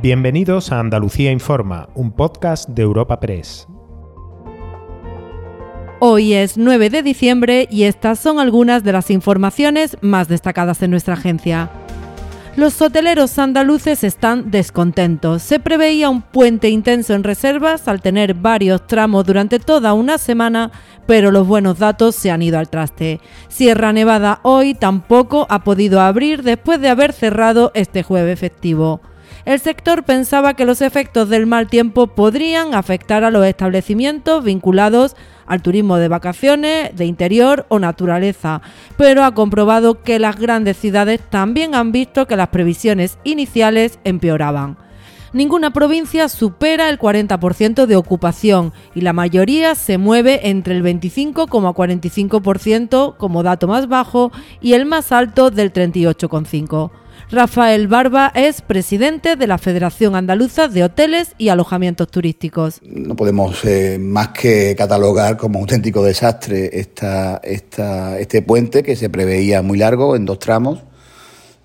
Bienvenidos a Andalucía Informa, un podcast de Europa Press. Hoy es 9 de diciembre y estas son algunas de las informaciones más destacadas en nuestra agencia. Los hoteleros andaluces están descontentos. Se preveía un puente intenso en reservas al tener varios tramos durante toda una semana, pero los buenos datos se han ido al traste. Sierra Nevada hoy tampoco ha podido abrir después de haber cerrado este jueves festivo el sector pensaba que los efectos del mal tiempo podrían afectar a los establecimientos vinculados al turismo de vacaciones, de interior o naturaleza, pero ha comprobado que las grandes ciudades también han visto que las previsiones iniciales empeoraban. Ninguna provincia supera el 40% de ocupación y la mayoría se mueve entre el 25,45% como dato más bajo y el más alto del 38,5%. Rafael Barba es presidente de la Federación Andaluza de Hoteles y Alojamientos Turísticos. No podemos eh, más que catalogar como auténtico desastre esta, esta, este puente que se preveía muy largo en dos tramos.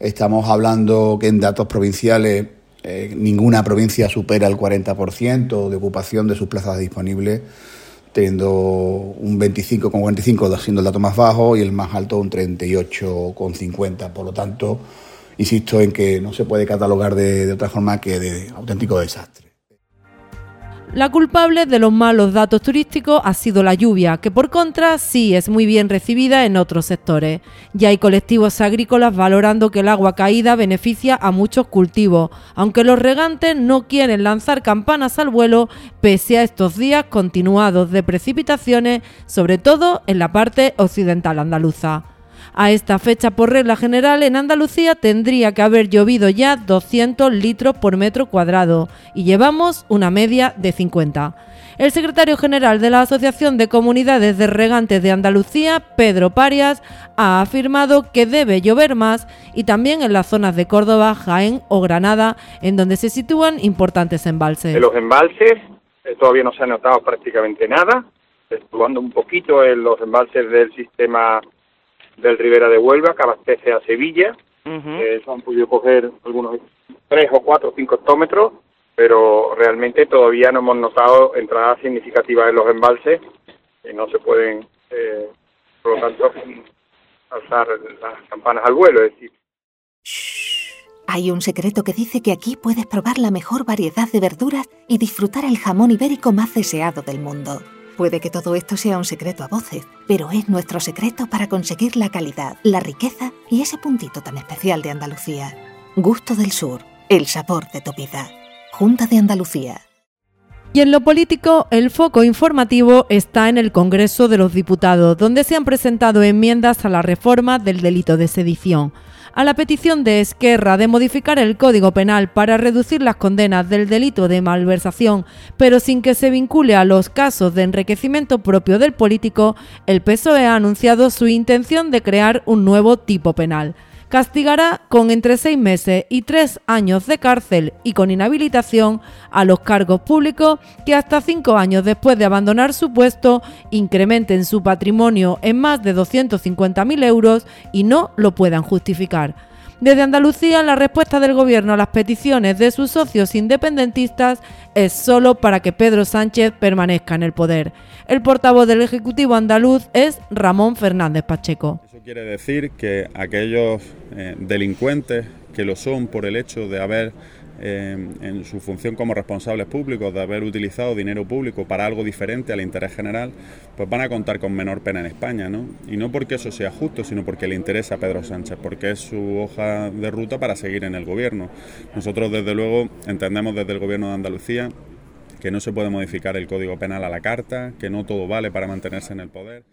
Estamos hablando que en datos provinciales eh, ninguna provincia supera el 40% de ocupación de sus plazas disponibles, teniendo un 25,45 siendo el dato más bajo y el más alto un 38,50. Por lo tanto, insisto en que no se puede catalogar de, otra forma que de auténtico desastre. La culpable de los malos datos turísticos ha sido la lluvia, que por contra sí es muy bien recibida en otros sectores. Ya hay colectivos agrícolas valorando que el agua caída beneficia a muchos cultivos, aunque los regantes no quieren lanzar campanas al vuelo pese a estos días continuados de precipitaciones, sobre todo en la parte occidental andaluza. A esta fecha, por regla general, en Andalucía tendría que haber llovido ya 200 litros por metro cuadrado y llevamos una media de 50. El secretario general de la Asociación de Comunidades de Regantes de Andalucía, Pedro Parias, ha afirmado que debe llover más y también en las zonas de Córdoba, Jaén o Granada, en donde se sitúan importantes embalses. En los embalses eh, todavía no se ha notado prácticamente nada, un poquito en los embalses del sistema del Ribera de Huelva, que abastece a Sevilla. Uh han podido coger algunos tres o cuatro o cinco hectómetros, pero realmente todavía no hemos notado entradas significativas en los embalses y no se pueden, eh, por lo tanto, alzar las campanas al vuelo. Es decir, Hay un secreto que dice que aquí puedes probar la mejor variedad de verduras y disfrutar el jamón ibérico más deseado del mundo. Puede que todo esto sea un secreto a voces, pero es nuestro secreto para conseguir la calidad, la riqueza y ese puntito tan especial de Andalucía. Gusto del Sur, el sabor de tu vida. Junta de Andalucía. Y en lo político, el foco informativo está en el Congreso de los Diputados, donde se han presentado enmiendas a la reforma del delito de sedición a la petición de Esquerra de modificar el Código Penal para reducir las condenas del delito de malversación, pero sin que se vincule a los casos de enriquecimiento propio del político, el PSOE ha anunciado su intención de crear un nuevo tipo penal castigará con entre seis meses y tres años de cárcel y con inhabilitación a los cargos públicos que hasta cinco años después de abandonar su puesto incrementen su patrimonio en más de 250.000 euros y no lo puedan justificar. Desde Andalucía, la respuesta del Gobierno a las peticiones de sus socios independentistas es solo para que Pedro Sánchez permanezca en el poder. El portavoz del Ejecutivo andaluz es Ramón Fernández Pacheco. Eso quiere decir que aquellos eh, delincuentes que lo son por el hecho de haber en su función como responsables públicos de haber utilizado dinero público para algo diferente al interés general, pues van a contar con menor pena en España, ¿no? Y no porque eso sea justo, sino porque le interesa a Pedro Sánchez, porque es su hoja de ruta para seguir en el gobierno. Nosotros, desde luego, entendemos desde el gobierno de Andalucía que no se puede modificar el Código Penal a la carta, que no todo vale para mantenerse en el poder.